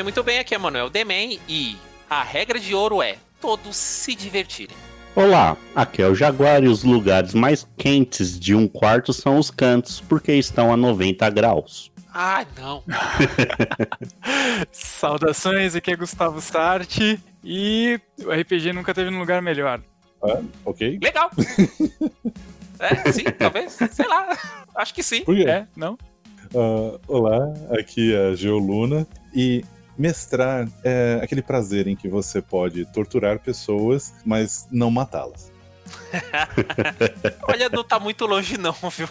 Muito bem, muito bem. Aqui é Manuel Demen e a regra de ouro é todos se divertirem. Olá, aqui é o Jaguar e os lugares mais quentes de um quarto são os cantos, porque estão a 90 graus. Ah, não. Saudações, aqui é Gustavo Sarti e o RPG nunca teve num lugar melhor. Ah, ok. Legal. É, sim, talvez. Sei lá. Acho que sim. Por quê? É? Não? Ah, olá, aqui é a Geoluna e mestrar é aquele prazer em que você pode torturar pessoas, mas não matá-las. Olha, não tá muito longe não, viu?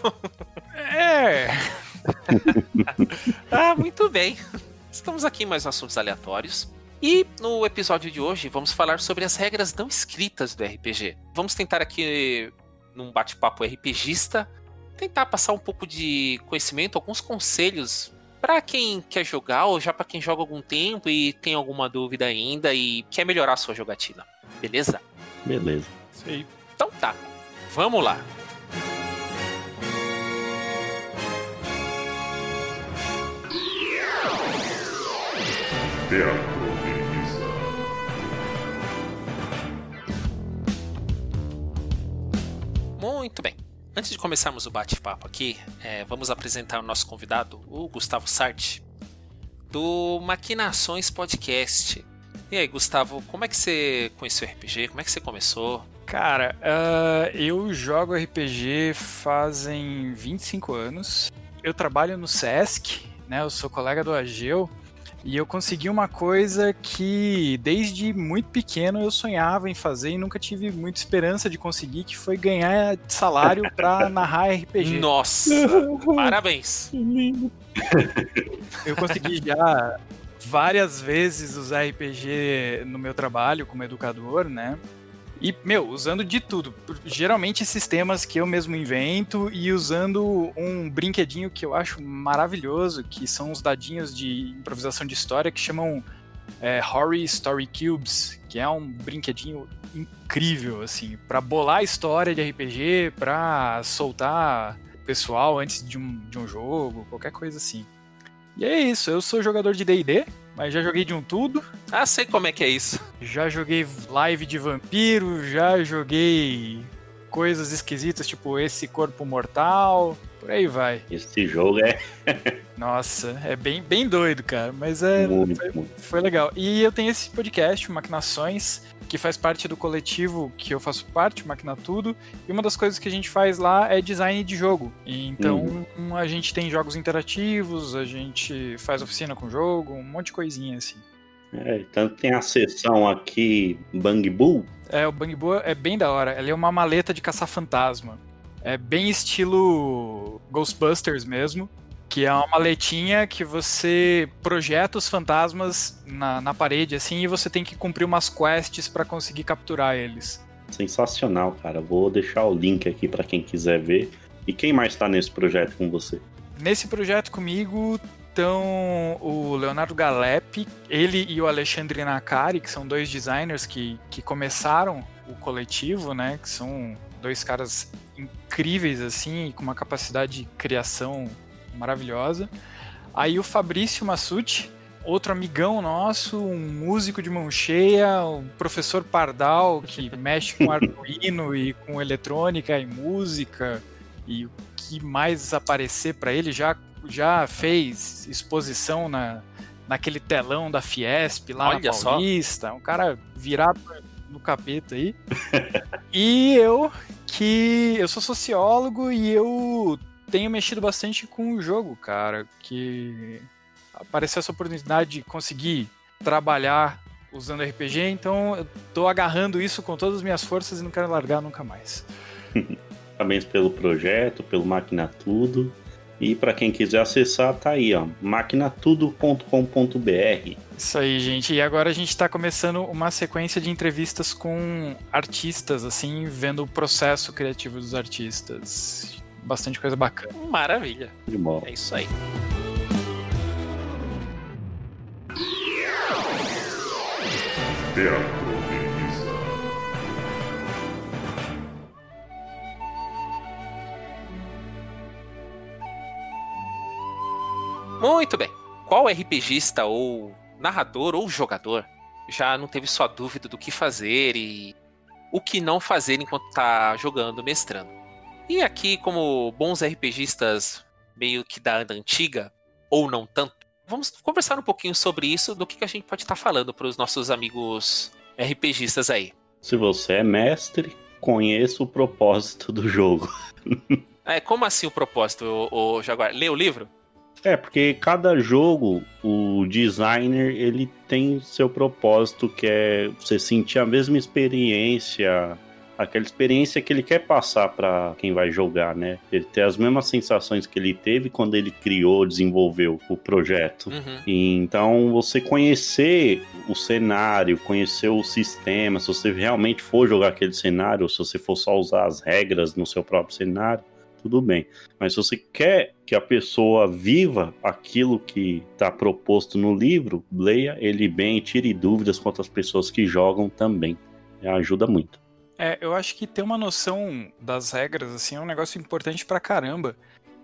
É. Ah, muito bem. Estamos aqui em mais assuntos aleatórios. E no episódio de hoje vamos falar sobre as regras não escritas do RPG. Vamos tentar aqui, num bate-papo RPGista, tentar passar um pouco de conhecimento, alguns conselhos para quem quer jogar ou já para quem joga algum tempo e tem alguma dúvida ainda e quer melhorar a sua jogatina. Beleza? Beleza. Sei. Então tá. Vamos lá. Teatro. Muito bem. Antes de começarmos o bate-papo aqui, é, vamos apresentar o nosso convidado, o Gustavo Sarti, do Maquinações Podcast. E aí, Gustavo, como é que você conheceu o RPG? Como é que você começou? Cara, ah, eu jogo RPG fazem 25 anos. Eu trabalho no SESC, né? Eu sou colega do Ageu. E eu consegui uma coisa que desde muito pequeno eu sonhava em fazer e nunca tive muita esperança de conseguir, que foi ganhar salário pra narrar RPG. Nossa! parabéns! Eu consegui já várias vezes usar RPG no meu trabalho como educador, né? E, meu, usando de tudo. Geralmente sistemas que eu mesmo invento e usando um brinquedinho que eu acho maravilhoso, que são os dadinhos de improvisação de história que chamam é, Horror Story Cubes, que é um brinquedinho incrível, assim, pra bolar a história de RPG, pra soltar pessoal antes de um, de um jogo, qualquer coisa assim. E é isso, eu sou jogador de D&D, mas já joguei de um tudo, Ah, sei como é que é isso. já joguei live de vampiro, já joguei coisas esquisitas, tipo esse corpo mortal, por aí vai. Esse jogo é Nossa, é bem, bem doido, cara, mas é muito, foi, muito. foi legal. E eu tenho esse podcast, Maquinações, que faz parte do coletivo que eu faço parte, o Maquina Tudo, e uma das coisas que a gente faz lá é design de jogo. Então a gente tem jogos interativos, a gente faz oficina com jogo, um monte de coisinha assim. É, tanto tem a sessão aqui Bang Bull. É, o Bang Boa é bem da hora. Ele é uma maleta de caçar fantasma. É bem estilo Ghostbusters mesmo. Que é uma maletinha que você projeta os fantasmas na, na parede, assim, e você tem que cumprir umas quests pra conseguir capturar eles. Sensacional, cara. Vou deixar o link aqui pra quem quiser ver. E quem mais tá nesse projeto com você? Nesse projeto comigo estão o Leonardo Galep, ele e o Alexandre Nakari, que são dois designers que, que começaram o coletivo, né? Que são dois caras incríveis, assim, com uma capacidade de criação maravilhosa. Aí o Fabrício Massucci, outro amigão nosso, um músico de mão cheia, um professor Pardal que mexe com Arduino e com eletrônica e música e o que mais aparecer para ele já já fez exposição na naquele telão da Fiesp lá Olha na só. Paulista, um cara virado no capeta aí. e eu que eu sou sociólogo e eu tenho mexido bastante com o jogo, cara, que apareceu essa oportunidade de conseguir trabalhar usando RPG, então eu tô agarrando isso com todas as minhas forças e não quero largar nunca mais. Parabéns pelo projeto, pelo Máquina Tudo. E para quem quiser acessar, tá aí, ó, maquinatudo.com.br. Isso aí, gente. E agora a gente está começando uma sequência de entrevistas com artistas, assim, vendo o processo criativo dos artistas. Bastante coisa bacana. Maravilha. De bola. É isso aí. Teatro. Muito bem. Qual RPGista ou narrador ou jogador já não teve sua dúvida do que fazer e o que não fazer enquanto tá jogando, mestrando? E aqui, como bons RPGistas meio que da antiga, ou não tanto, vamos conversar um pouquinho sobre isso, do que, que a gente pode estar falando para os nossos amigos RPGistas aí. Se você é mestre, conheça o propósito do jogo. É, como assim o propósito, o, o Jaguar? Lê o livro? É, porque cada jogo, o designer, ele tem seu propósito, que é você sentir a mesma experiência, aquela experiência que ele quer passar para quem vai jogar, né? Ele ter as mesmas sensações que ele teve quando ele criou, desenvolveu o projeto. Uhum. E então, você conhecer o cenário, conhecer o sistema, se você realmente for jogar aquele cenário, ou se você for só usar as regras no seu próprio cenário, tudo bem. Mas se você quer que a pessoa viva aquilo que está proposto no livro, leia ele bem tire dúvidas quanto às pessoas que jogam também. Ajuda muito. É, eu acho que ter uma noção das regras, assim, é um negócio importante pra caramba.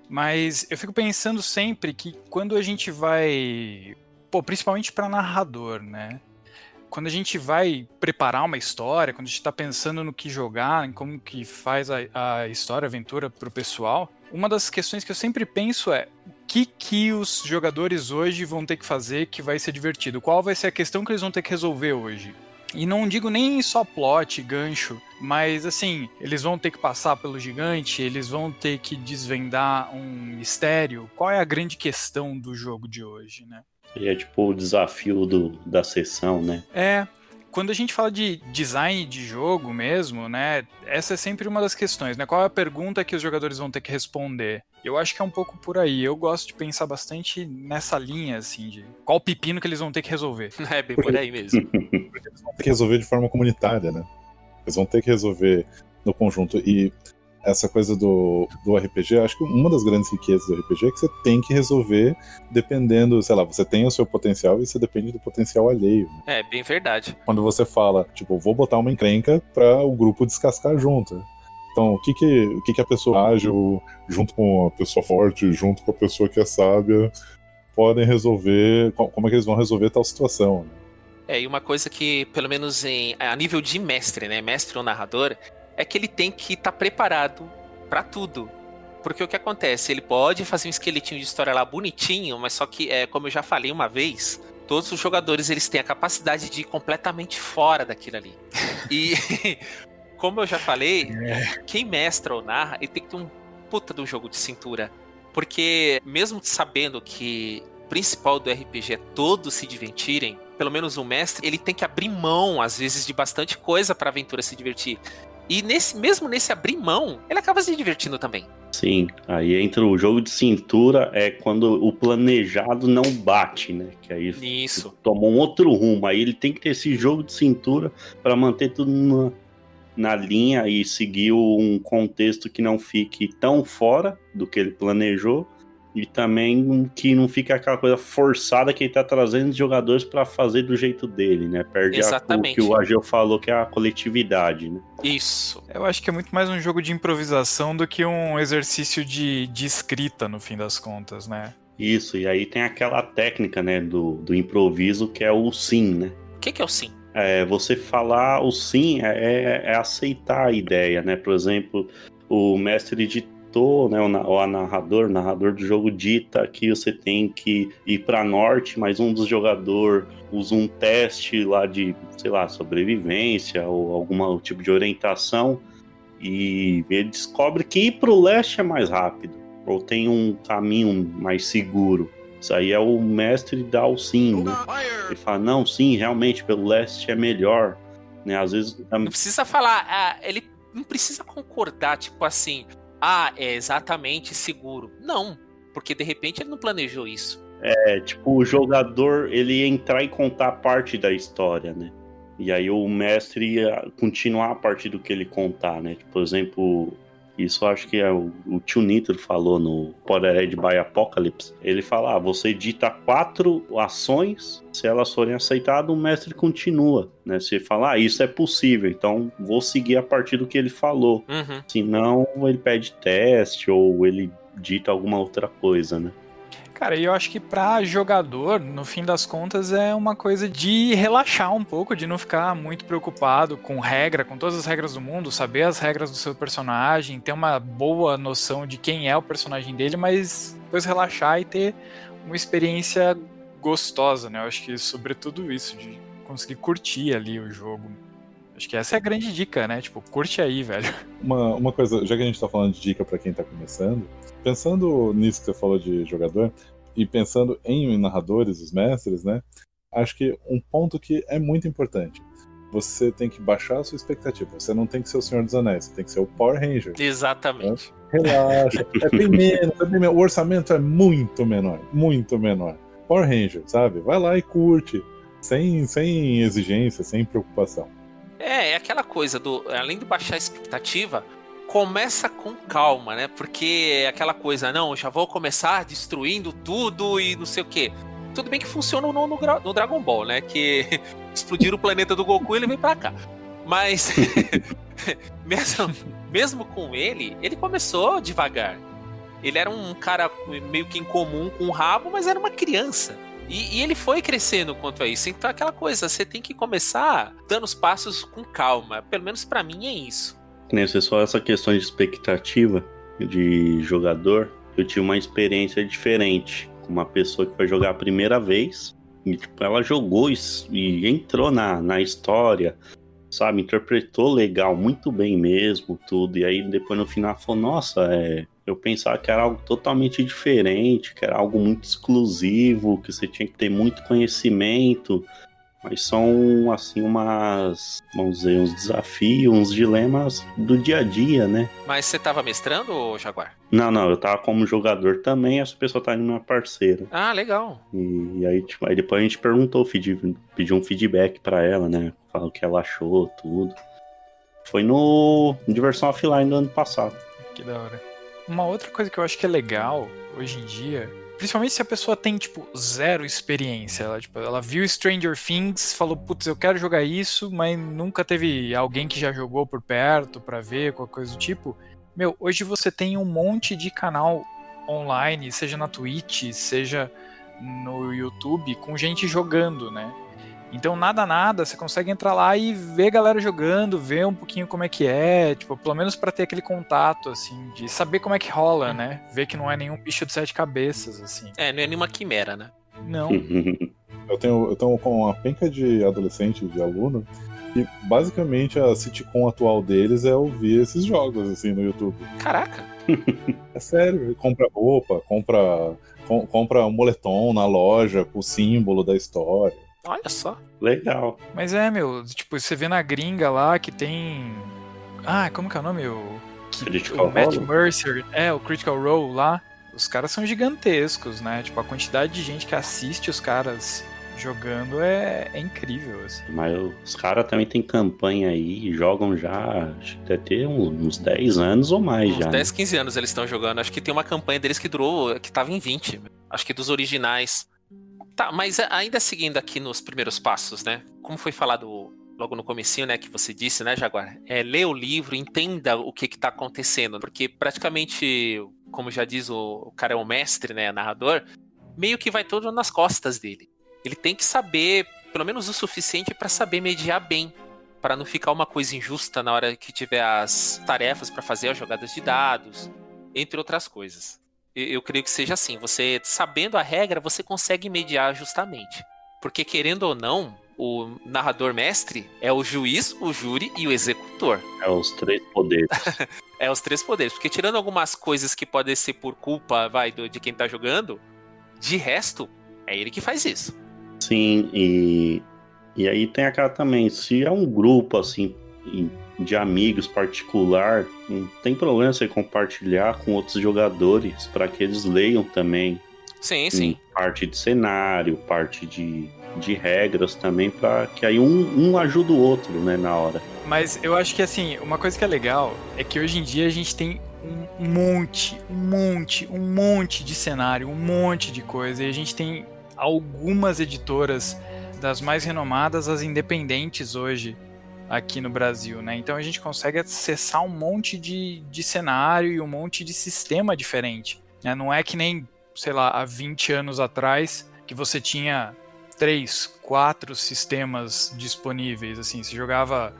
Mas eu fico pensando sempre que quando a gente vai. Pô, principalmente pra narrador, né? Quando a gente vai preparar uma história, quando a gente tá pensando no que jogar, em como que faz a, a história, a aventura pro pessoal, uma das questões que eu sempre penso é o que, que os jogadores hoje vão ter que fazer que vai ser divertido? Qual vai ser a questão que eles vão ter que resolver hoje? E não digo nem só plot, gancho, mas assim, eles vão ter que passar pelo gigante, eles vão ter que desvendar um mistério. Qual é a grande questão do jogo de hoje, né? E é tipo o desafio do, da sessão, né? É, quando a gente fala de design de jogo mesmo, né? Essa é sempre uma das questões, né? Qual é a pergunta que os jogadores vão ter que responder? Eu acho que é um pouco por aí. Eu gosto de pensar bastante nessa linha, assim, de qual pepino que eles vão ter que resolver. É bem por aí mesmo. Porque eles vão ter que resolver de forma comunitária, né? Eles vão ter que resolver no conjunto. E essa coisa do, do RPG, acho que uma das grandes riquezas do RPG é que você tem que resolver dependendo, sei lá, você tem o seu potencial e você depende do potencial alheio. né? É, bem verdade. Quando você fala, tipo, vou botar uma encrenca para o grupo descascar junto. Então, o que que, o que que a pessoa ágil, junto com a pessoa forte, junto com a pessoa que é sábia, podem resolver, co- como é que eles vão resolver tal situação, né? É, e uma coisa que, pelo menos em, a nível de mestre, né? Mestre ou narrador, é que ele tem que estar preparado pra tudo. Porque o que acontece? Ele pode fazer um esqueletinho de história lá bonitinho, mas só que, é, como eu já falei uma vez, todos os jogadores eles têm a capacidade de ir completamente fora daquilo ali. E, como eu já falei, quem mestra ou narra, ele tem que ter um puta de um jogo de cintura. Porque, mesmo sabendo que o principal do RPG é todos se divertirem, pelo menos o mestre, ele tem que abrir mão, às vezes, de bastante coisa pra aventura se divertir. E nesse, mesmo nesse abrir mão, ele acaba se divertindo também. Sim, aí entra o jogo de cintura, é quando o planejado não bate, né? Que aí Isso. tomou um outro rumo. Aí ele tem que ter esse jogo de cintura para manter tudo na, na linha e seguir um contexto que não fique tão fora do que ele planejou e também que não fique aquela coisa forçada que ele tá trazendo os jogadores para fazer do jeito dele, né? Perde a, o Exatamente. que o Ageu falou que é a coletividade, né? Isso. Eu acho que é muito mais um jogo de improvisação do que um exercício de, de escrita, no fim das contas, né? Isso, e aí tem aquela técnica, né, do, do improviso que é o sim, né? O que, que é o sim? É, você falar o sim é, é- é aceitar a ideia, né? Por exemplo, o mestre ditou, né? Narrador, o narrador do jogo dita que você tem que ir para norte, mas um dos jogadores usa um teste lá de, sei lá, sobrevivência ou algum tipo de orientação e ele descobre que ir para o leste é mais rápido ou tem um caminho mais seguro. Isso aí é o mestre dar o sim, né? Ele fala, não, sim, realmente, pelo leste é melhor. Né? Às vezes. Não precisa falar, ah, ele não precisa concordar, tipo assim, ah, é exatamente seguro. Não. Porque de repente ele não planejou isso. É, tipo, o jogador ele entrar e contar parte da história, né? E aí o mestre ia continuar a partir do que ele contar, né? Por exemplo, isso acho que é o, o tio Nitro falou no Potterhead by Apocalypse. Ele fala: ah, você edita quatro ações, se elas forem aceitadas, o mestre continua. Né? Se falar, ah, isso é possível, então vou seguir a partir do que ele falou. Uhum. Senão ele pede teste ou ele dita alguma outra coisa, né? Cara, eu acho que pra jogador, no fim das contas, é uma coisa de relaxar um pouco, de não ficar muito preocupado com regra, com todas as regras do mundo, saber as regras do seu personagem, ter uma boa noção de quem é o personagem dele, mas depois relaxar e ter uma experiência gostosa, né? Eu acho que sobretudo isso, de conseguir curtir ali o jogo. Acho que essa é a grande dica, né? Tipo, curte aí, velho. Uma, uma coisa, já que a gente tá falando de dica para quem tá começando, pensando nisso que você falou de jogador, e pensando em narradores, os mestres, né? Acho que um ponto que é muito importante. Você tem que baixar a sua expectativa. Você não tem que ser o Senhor dos Anéis, você tem que ser o Power Ranger. Exatamente. Relaxa. é bem menos, é bem menos. O orçamento é muito menor. Muito menor. Power Ranger, sabe? Vai lá e curte. Sem, sem exigência, sem preocupação. É, é aquela coisa do. Além de baixar a expectativa, começa com calma, né? Porque é aquela coisa, não, já vou começar destruindo tudo e não sei o quê. Tudo bem que funciona no, no, no Dragon Ball, né? Que explodir o planeta do Goku e ele vem pra cá. Mas, mesmo, mesmo com ele, ele começou devagar. Ele era um cara meio que incomum com o rabo, mas era uma criança. E, e, ele foi crescendo quanto a isso. Então, aquela coisa, você tem que começar dando os passos com calma. Pelo menos para mim é isso. Nem você só essa questão de expectativa de jogador. Eu tive uma experiência diferente com uma pessoa que foi jogar a primeira vez. E, tipo, ela jogou e, e entrou na, na história, sabe? Interpretou legal, muito bem mesmo, tudo. E aí depois no final falou: Nossa, é, eu pensava que era algo totalmente diferente, que era algo muito exclusivo, que você tinha que ter muito conhecimento. Mas são, assim, umas, vamos dizer, uns desafios, uns dilemas do dia a dia, né? Mas você tava mestrando, Jaguar? Não, não, eu tava como jogador também, essa pessoa tá indo minha parceira. Ah, legal. E, e aí, tipo, aí depois a gente perguntou, pediu um feedback para ela, né? Falou o que ela achou, tudo. Foi no Diversão Offline do ano passado. Que da hora. Uma outra coisa que eu acho que é legal hoje em dia, principalmente se a pessoa tem, tipo, zero experiência. Ela, tipo, ela viu Stranger Things, falou, putz, eu quero jogar isso, mas nunca teve alguém que já jogou por perto para ver, qualquer coisa do tipo. Meu, hoje você tem um monte de canal online, seja na Twitch, seja no YouTube, com gente jogando, né? Então, nada, nada, você consegue entrar lá e ver a galera jogando, ver um pouquinho como é que é, tipo, pelo menos para ter aquele contato, assim, de saber como é que rola, né? Ver que não é nenhum bicho de sete cabeças, assim. É, não é nenhuma quimera, né? Não. eu, tenho, eu tenho com uma penca de adolescente, de aluno, e basicamente a sitcom atual deles é ouvir esses jogos, assim, no YouTube. Caraca! é sério, compra roupa, compra, com, compra um moletom na loja com o símbolo da história. Olha só. Legal. Mas é, meu, tipo, você vê na gringa lá que tem. Ah, como que é o nome? O, que, Critical o Matt Mercer. É, o Critical Role lá. Os caras são gigantescos, né? Tipo, a quantidade de gente que assiste os caras jogando é, é incrível, assim. Mas os caras também tem campanha aí, jogam já, acho que deve ter uns 10 anos ou mais uns já. Uns 10, 15 anos eles estão jogando. Acho que tem uma campanha deles que durou, que tava em 20. Acho que dos originais. Tá, mas ainda seguindo aqui nos primeiros passos, né? Como foi falado logo no comecinho, né, que você disse, né, Jaguar? É, lê o livro, entenda o que está acontecendo, porque praticamente, como já diz o, o cara é o mestre, né, narrador, meio que vai todo nas costas dele. Ele tem que saber, pelo menos o suficiente para saber mediar bem, para não ficar uma coisa injusta na hora que tiver as tarefas para fazer as jogadas de dados, entre outras coisas eu creio que seja assim. Você, sabendo a regra, você consegue mediar justamente. Porque, querendo ou não, o narrador mestre é o juiz, o júri e o executor. É os três poderes. é os três poderes. Porque tirando algumas coisas que podem ser por culpa vai, de quem tá jogando, de resto, é ele que faz isso. Sim, e, e aí tem aquela também, se é um grupo assim de amigos particular, não tem problema você compartilhar com outros jogadores para que eles leiam também. Sim, sim. Parte de cenário, parte de, de regras também, para que aí um, um ajuda o outro, né, na hora. Mas eu acho que assim, uma coisa que é legal é que hoje em dia a gente tem um monte, um monte, um monte de cenário, um monte de coisa. E a gente tem algumas editoras das mais renomadas, as independentes hoje aqui no Brasil, né? Então a gente consegue acessar um monte de, de cenário e um monte de sistema diferente. Né? Não é que nem, sei lá, há 20 anos atrás que você tinha três, quatro sistemas disponíveis. Assim, você jogava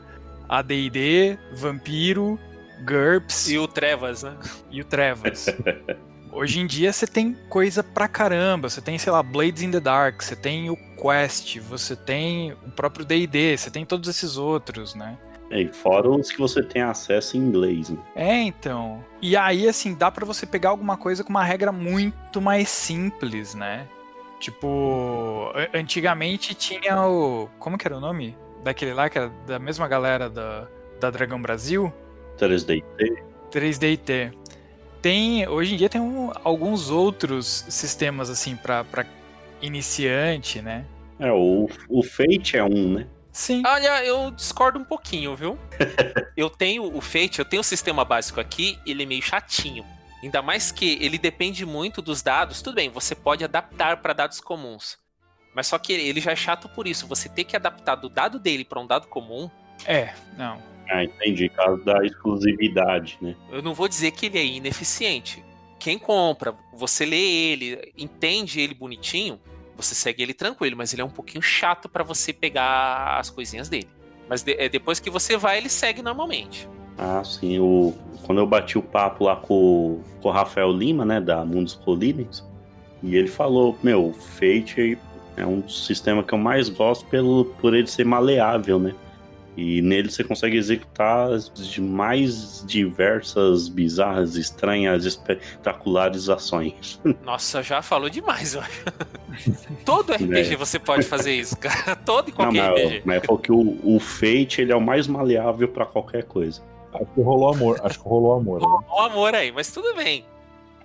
AD&D, Vampiro, GURPS e o Trevas, né? E o Trevas. Hoje em dia você tem coisa pra caramba. Você tem, sei lá, Blades in the Dark, você tem o Quest, você tem o próprio D&D, você tem todos esses outros, né? É, e fora os que você tem acesso em inglês. Né? É, então. E aí, assim, dá para você pegar alguma coisa com uma regra muito mais simples, né? Tipo, antigamente tinha o. Como que era o nome? Daquele lá, que era da mesma galera da, da Dragão Brasil? 3DT. 3DT tem hoje em dia tem um, alguns outros sistemas assim para iniciante, né? É, o, o Fate é um, né? Sim. Olha, eu discordo um pouquinho, viu? eu tenho o Fate, eu tenho o sistema básico aqui, ele é meio chatinho. Ainda mais que ele depende muito dos dados. Tudo bem, você pode adaptar para dados comuns. Mas só que ele já é chato por isso. Você ter que adaptar do dado dele para um dado comum. É, não. Ah, entendi. Caso da exclusividade, né? Eu não vou dizer que ele é ineficiente. Quem compra, você lê ele, entende ele bonitinho, você segue ele tranquilo, mas ele é um pouquinho chato para você pegar as coisinhas dele. Mas de, é, depois que você vai, ele segue normalmente. Ah, sim. O, quando eu bati o papo lá com, com o Rafael Lima, né, da Mundos Collisions, e ele falou, meu, Fate é um sistema que eu mais gosto pelo, por ele ser maleável, né? E nele você consegue executar as mais diversas, bizarras, estranhas, espetaculares ações. Nossa, já falou demais, eu Todo RPG é. você pode fazer isso, cara. Todo e qualquer Não, mas, RPG. Mas é porque o, o Fate ele é o mais maleável para qualquer coisa. Acho que rolou amor. Acho que rolou amor. Né? Rolou amor aí, mas tudo bem.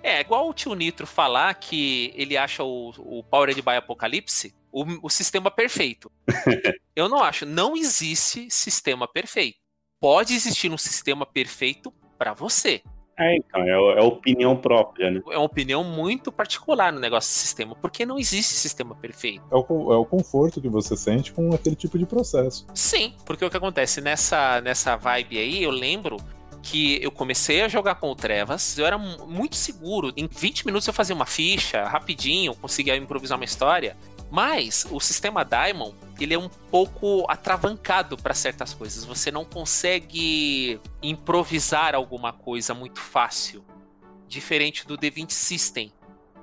É, igual o tio Nitro falar que ele acha o, o Powered by Apocalipse o, o sistema perfeito. Eu não acho. Não existe sistema perfeito. Pode existir um sistema perfeito para você. É, então, é, é opinião própria, né? É uma opinião muito particular no negócio do sistema, porque não existe sistema perfeito. É o, é o conforto que você sente com aquele tipo de processo. Sim, porque o que acontece nessa, nessa vibe aí, eu lembro que eu comecei a jogar com o Trevas, eu era muito seguro. Em 20 minutos eu fazia uma ficha, rapidinho, conseguia improvisar uma história. Mas o sistema Diamond, ele é um pouco atravancado para certas coisas. Você não consegue improvisar alguma coisa muito fácil. Diferente do D20 System,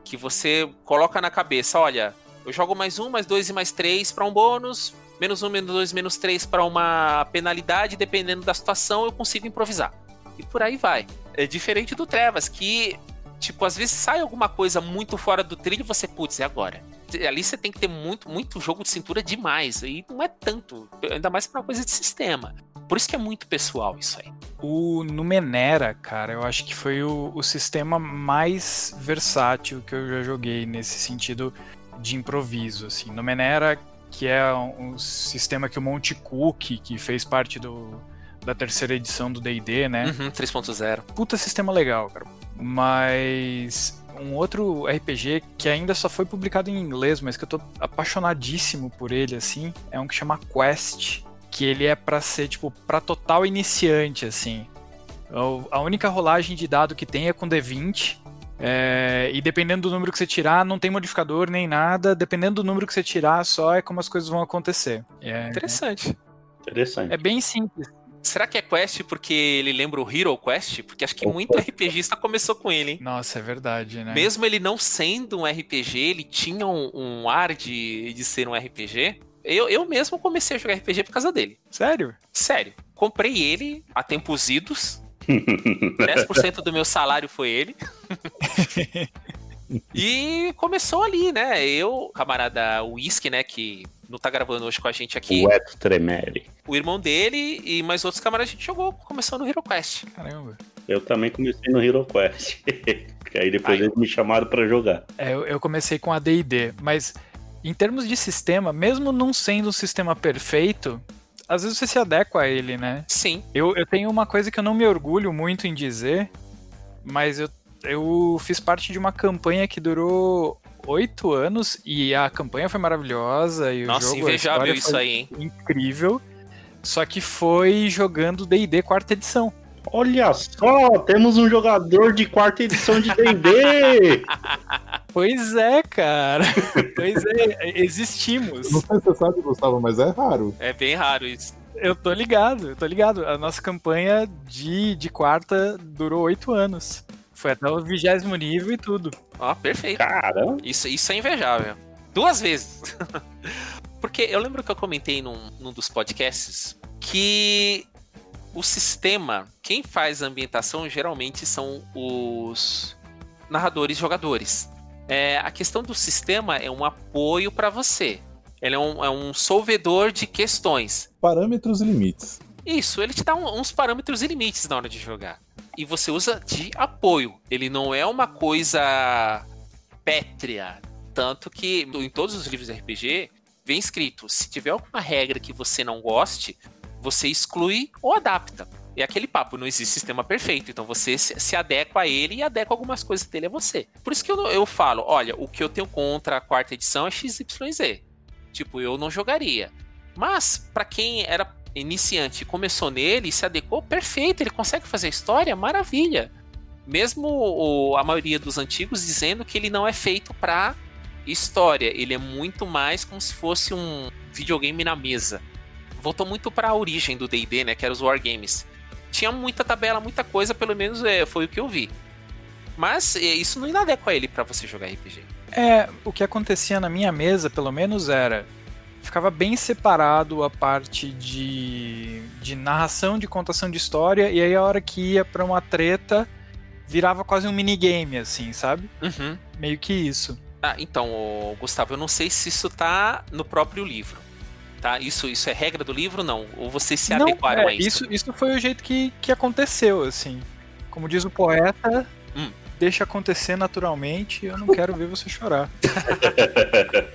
que você coloca na cabeça, olha, eu jogo mais um, mais dois e mais três para um bônus, menos um, menos dois, menos três para uma penalidade, dependendo da situação, eu consigo improvisar. E por aí vai. É diferente do Trevas, que, tipo, às vezes sai alguma coisa muito fora do trilho e você, putz, é agora ali você tem que ter muito, muito jogo de cintura demais. E não é tanto, ainda mais para uma coisa de sistema. Por isso que é muito pessoal isso aí. O Numenera, cara, eu acho que foi o, o sistema mais versátil que eu já joguei nesse sentido de improviso. Assim. Numenera, que é um, um sistema que o Monte Cook, que fez parte do, da terceira edição do D&D, né? Uhum, 3.0. Puta sistema legal, cara. Mas um outro RPG que ainda só foi publicado em inglês, mas que eu tô apaixonadíssimo por ele, assim, é um que chama Quest, que ele é para ser, tipo, pra total iniciante, assim. A única rolagem de dado que tem é com D20, é, e dependendo do número que você tirar, não tem modificador nem nada. Dependendo do número que você tirar, só é como as coisas vão acontecer. É, Interessante. Interessante. É bem simples. Será que é Quest porque ele lembra o Hero Quest? Porque acho que muito RPGista começou com ele, hein? Nossa, é verdade, né? Mesmo ele não sendo um RPG, ele tinha um, um ar de, de ser um RPG. Eu, eu mesmo comecei a jogar RPG por causa dele. Sério? Sério. Comprei ele a tempos idos. 10% do meu salário foi ele. e começou ali, né? Eu, camarada Whisky, né, que não tá gravando hoje com a gente aqui. O Ed Tremere. O irmão dele e mais outros camaradas a gente jogou, começou no Hero Quest. Caramba. Eu também comecei no Hero Quest. aí depois Aí. eles me chamaram pra jogar. É, eu, eu comecei com a D&D, mas em termos de sistema, mesmo não sendo um sistema perfeito, às vezes você se adequa a ele, né? Sim. Eu, eu tenho uma coisa que eu não me orgulho muito em dizer, mas eu, eu fiz parte de uma campanha que durou oito anos e a campanha foi maravilhosa e o Nossa, jogo, a invejável isso foi aí, hein? incrível. Só que foi jogando D&D quarta edição. Olha só, temos um jogador de quarta edição de D&D! Pois é, cara. pois é, existimos. Não sei se você sabe, Gustavo, mas é raro. É bem raro isso. Eu tô ligado, eu tô ligado. A nossa campanha de, de quarta durou oito anos. Foi até o vigésimo nível e tudo. Ó, perfeito. Caramba! Isso, isso é invejável. Duas vezes. Porque eu lembro que eu comentei num, num dos podcasts que o sistema, quem faz a ambientação geralmente são os narradores e jogadores. É, a questão do sistema é um apoio para você. Ele é um, é um solvedor de questões. Parâmetros e limites. Isso, ele te dá um- uns parâmetros e limites na hora de jogar. E você usa de apoio. Ele não é uma coisa pétrea. Tanto que em todos os livros de RPG vem escrito: se tiver alguma regra que você não goste, você exclui ou adapta. É aquele papo, não existe sistema perfeito. Então você se, adequa a ele e adequa algumas coisas dele a você. Por isso que eu, eu falo: olha, o que eu tenho contra a quarta edição é XYZ. Tipo, eu não jogaria. Mas, pra quem era iniciante começou nele e se adequou, perfeito, ele consegue fazer história, maravilha. Mesmo o- a maioria dos antigos dizendo que ele não é feito pra história, ele é muito mais como se fosse um videogame na mesa. Voltou muito pra origem do D&D, né, que era os wargames. Tinha muita tabela, muita coisa, pelo menos é, foi o que eu vi. Mas é, isso não inadequa ele pra você jogar RPG. É, o que acontecia na minha mesa, pelo menos, era. Ficava bem separado a parte de, de narração, de contação de história, e aí a hora que ia pra uma treta, virava quase um minigame, assim, sabe? Uhum. Meio que isso. Ah, então, Gustavo, eu não sei se isso tá no próprio livro. Tá? Isso, isso é regra do livro, não? Ou vocês se Não, adequaram é, a isso? isso? Isso foi o jeito que, que aconteceu, assim. Como diz o poeta, Hum. deixa acontecer naturalmente, eu não quero ver você chorar.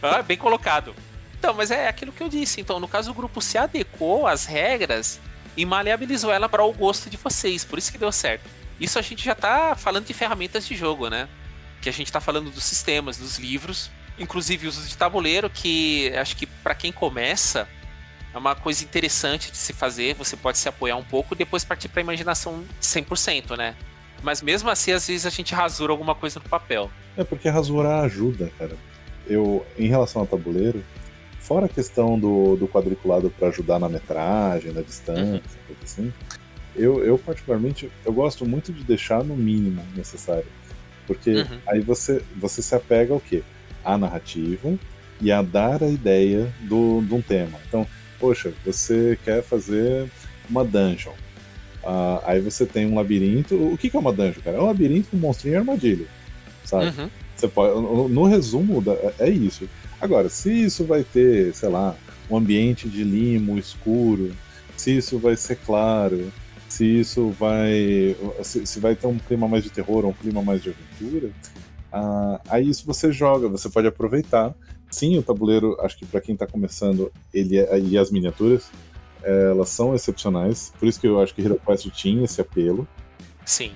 Ah, bem colocado. Então, mas é aquilo que eu disse. Então, no caso, o grupo se adequou às regras e maleabilizou ela para o gosto de vocês. Por isso que deu certo. Isso a gente já tá falando de ferramentas de jogo, né? Que a gente tá falando dos sistemas, dos livros, inclusive o uso de tabuleiro, que acho que para quem começa é uma coisa interessante de se fazer. Você pode se apoiar um pouco e depois partir para imaginação 100%, né? Mas mesmo assim, às vezes a gente rasura alguma coisa no papel. É porque rasurar ajuda, cara. Eu, em relação ao tabuleiro, fora a questão do, do quadriculado para ajudar na metragem, na distância, coisa assim, eu, eu particularmente eu gosto muito de deixar no mínimo necessário. Porque Uhum. aí você, você se apega ao quê? À narrativa e a dar a ideia do, de um tema. Então, poxa, você quer fazer uma dungeon. Ah, aí você tem um labirinto. O que, que é uma dungeon, cara? É um labirinto com monstrinho e armadilha. Sabe? Uhum. Você pode, no, no resumo, da- é isso. Agora, se isso vai ter, sei lá, um ambiente de limo escuro, se isso vai ser claro, se isso vai. Se, se vai ter um clima mais de terror ou um clima mais de aventura, ah, aí isso você joga, você pode aproveitar. Sim, o tabuleiro, acho que para quem tá começando, ele é- e as miniaturas, elas são excepcionais. Por isso que eu acho que Hero Quest tinha esse apelo Sim.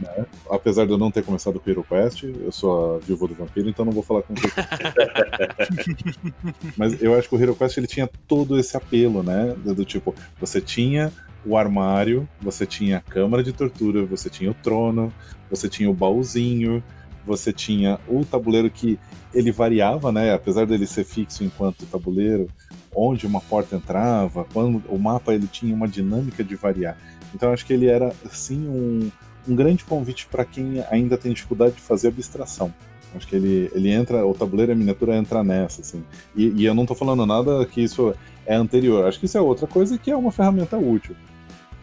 apesar de eu não ter começado o Hero Quest, eu sou a viúva do vampiro, então não vou falar com você. Mas eu acho que o Hero Quest ele tinha todo esse apelo, né? Do tipo, você tinha o armário, você tinha a câmara de tortura, você tinha o trono, você tinha o baúzinho, você tinha o tabuleiro que ele variava, né? Apesar dele ser fixo enquanto tabuleiro, onde uma porta entrava, quando o mapa ele tinha uma dinâmica de variar. Então acho que ele era assim um um grande convite para quem ainda tem dificuldade de fazer abstração. Acho que ele, ele entra, o tabuleiro e a miniatura entra nessa, assim. E, e eu não tô falando nada que isso é anterior. Acho que isso é outra coisa que é uma ferramenta útil.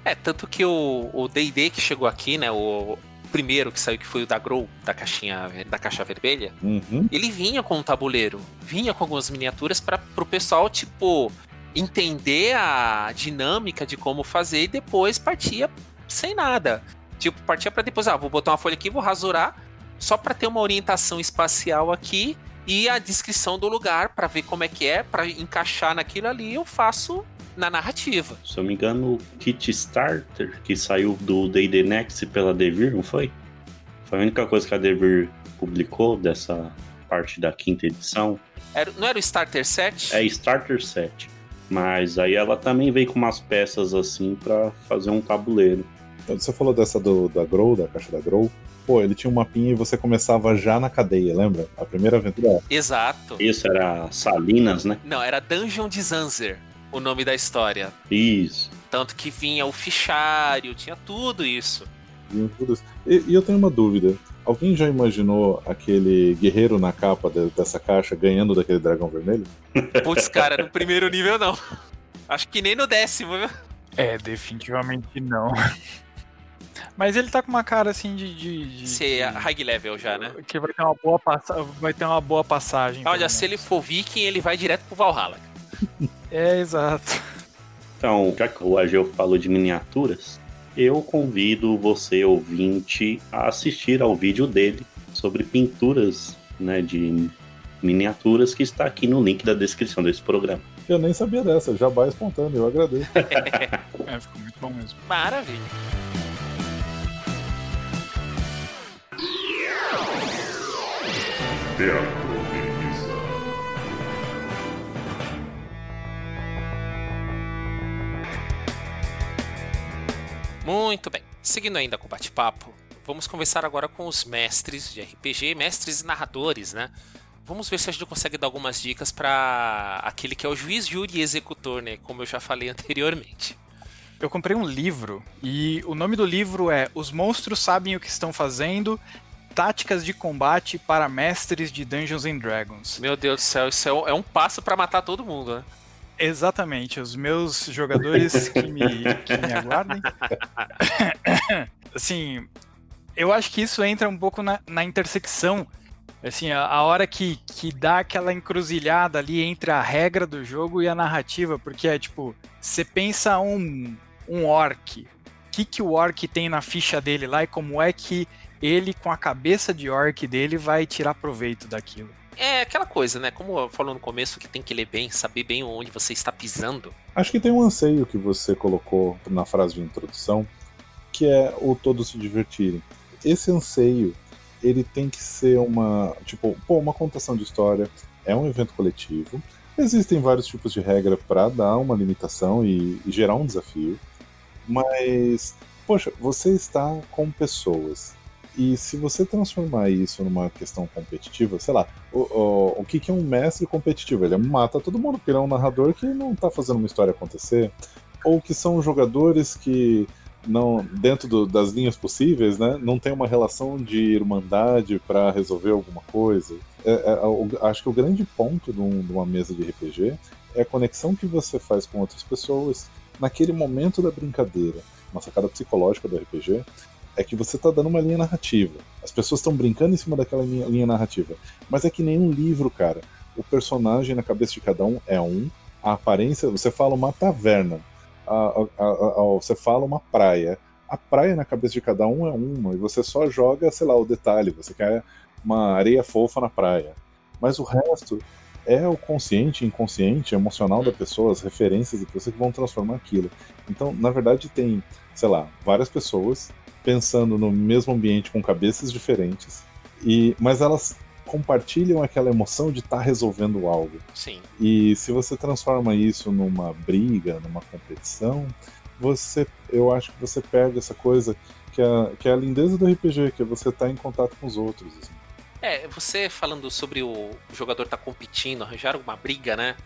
É, tanto que o o D&D que chegou aqui, né, o primeiro que saiu, que foi o da Grow, da caixinha, da caixa vermelha, Uhum. ele vinha com um tabuleiro, vinha com algumas miniaturas para pro pessoal, tipo, entender a dinâmica de como fazer e depois partia sem nada. Tipo, partia para depois, ah, vou botar uma folha aqui, vou rasurar, só para ter uma orientação espacial aqui e a descrição do lugar para ver como é que é, para encaixar naquilo ali, eu faço na narrativa. Se eu me engano, o Kit Starter, que saiu do D&D Next pela Devir, não foi? Foi a única coisa que a Devir publicou dessa parte da quinta edição. Era, não era o Starter Set? É Starter Set. Mas aí ela também veio com umas peças assim para fazer um tabuleiro. Então, você falou dessa do, da Grow, da caixa da Grow. Pô, ele tinha um mapinha e você começava já na cadeia, lembra? A primeira aventura. Exato. Isso era Salinas, né? Não, era Dungeon de Zanzer, o nome da história. Isso. Tanto que vinha o fichário, tinha tudo isso. Vinha tudo isso. E, e eu tenho uma dúvida. Alguém já imaginou aquele guerreiro na capa de, dessa caixa ganhando daquele dragão vermelho? Putz, cara, no primeiro nível não. Acho que nem no décimo, viu? É, definitivamente não. Mas ele tá com uma cara assim de. de, de Ser high level já, né? Que vai ter uma boa, passa... vai ter uma boa passagem. Olha, se ele for viking, ele vai direto pro Valhalla. É, exato. Então, já que o Ageu falou de miniaturas, eu convido você, ouvinte, a assistir ao vídeo dele sobre pinturas né, de miniaturas que está aqui no link da descrição desse programa. Eu nem sabia dessa, jabá espontâneo, eu agradeço. é, ficou muito bom mesmo. Maravilha. Teatro. Muito bem. Seguindo ainda com o bate-papo, vamos conversar agora com os mestres de RPG, mestres e narradores, né? Vamos ver se a gente consegue dar algumas dicas para aquele que é o juiz, júri e executor, né? Como eu já falei anteriormente. Eu comprei um livro e o nome do livro é Os Monstros Sabem o que Estão Fazendo Táticas de Combate para Mestres de Dungeons and Dragons. Meu Deus do céu, isso é um, é passo para matar todo mundo, né? Exatamente, os meus jogadores que me, que me aguardem. assim, eu acho que isso entra um pouco na, na intersecção. Assim, a, a, hora que, que dá aquela encruzilhada ali entre a regra do jogo e a narrativa, porque é tipo, você pensa um, um orc. O que, que o orc tem na ficha dele lá e como é que ele, com a cabeça de orc dele, vai tirar proveito daquilo. É aquela coisa, né? Como falou no começo, que tem que ler bem, saber bem onde você está pisando. Acho que tem um anseio que você colocou na frase de introdução, que é o todos se divertirem. Esse anseio, ele tem que ser uma, tipo, pô, uma contação de história, é um evento coletivo. Existem vários tipos de regra para dar uma limitação e, e gerar um desafio. Mas, poxa, você está com pessoas e se você transformar isso numa questão competitiva, sei lá, o, o, o que, que é um mestre competitivo? Ele mata todo mundo, porque ele é um narrador que não tá fazendo uma história acontecer. Ou que são jogadores que não dentro do, das linhas possíveis, né, não tem uma relação de irmandade para resolver alguma coisa. É, é, é acho que o grande ponto de, um, de, uma mesa de RPG é a conexão que você faz com outras pessoas naquele momento da brincadeira, uma sacada psicológica do RPG, é que você está dando uma linha narrativa. As pessoas estão brincando em cima daquela linha, linha, narrativa. Mas é que nem um livro, cara. O personagem na cabeça de cada um é um. A aparência, você fala uma taverna. A, a, a, você fala uma praia. A praia na cabeça de cada um é uma. E você só joga, sei lá, o detalhe. Você quer uma areia fofa na praia. Mas o resto é o consciente, inconsciente, emocional da pessoa, as referências de você que vão transformar aquilo. Então, na verdade, tem, sei lá, várias pessoas pensando no mesmo ambiente com cabeças diferentes, e mas elas compartilham aquela emoção de estar tá resolvendo algo. Sim. E se você transforma isso numa briga, numa competição, você, eu acho que você perde essa coisa que é, que é a lindeza do RPG, que é você estar tá em contato com os outros. Assim. É, você falando sobre o jogador estar tá competindo, arranjar uma briga, né?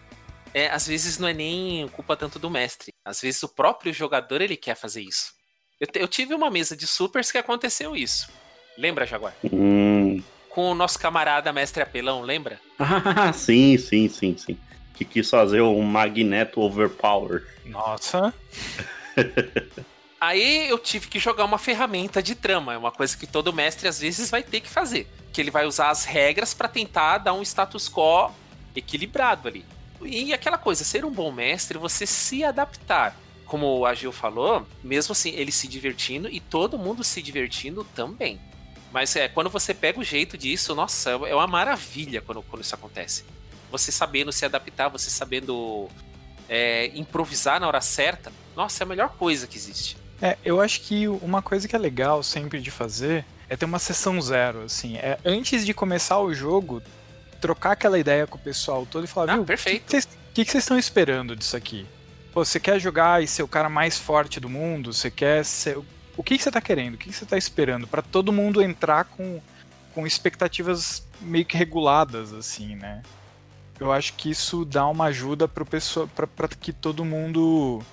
É, às vezes não é nem culpa tanto do mestre. Às vezes o próprio jogador ele quer fazer isso. Eu, eu, tive uma mesa de supers que aconteceu isso. Lembra, Jaguar? Hum. Com o nosso camarada mestre apelão, lembra? Ah, sim, sim, sim, sim. Que quis fazer um Magneto Overpower. Nossa. Aí eu tive que jogar uma ferramenta de trama, é uma coisa que todo mestre às vezes vai ter que fazer, que ele vai usar as regras para tentar dar um status quo equilibrado ali. E aquela coisa, ser um bom mestre, você se adaptar. Como a Gil falou, mesmo assim, ele se divertindo e todo mundo se divertindo também. Mas é, quando você pega o jeito disso, nossa, é uma maravilha quando, quando isso acontece. Você sabendo se adaptar, você sabendo é, improvisar na hora certa, nossa, é a melhor coisa que existe. É, eu acho que uma coisa que é legal sempre de fazer é ter uma sessão zero, assim. É antes de começar o jogo, trocar aquela ideia com o pessoal todo e falar, Ah, viu, perfeito. o que, que vocês estão esperando disso aqui? Pô, você quer jogar e ser o cara mais forte do mundo? Você quer ser. O que, que você tá querendo? O que, que você tá esperando? Pra todo mundo entrar com, com expectativas meio que reguladas, assim, né? Eu acho que isso dá uma ajuda pro pessoa, pra, pra que todo mundo.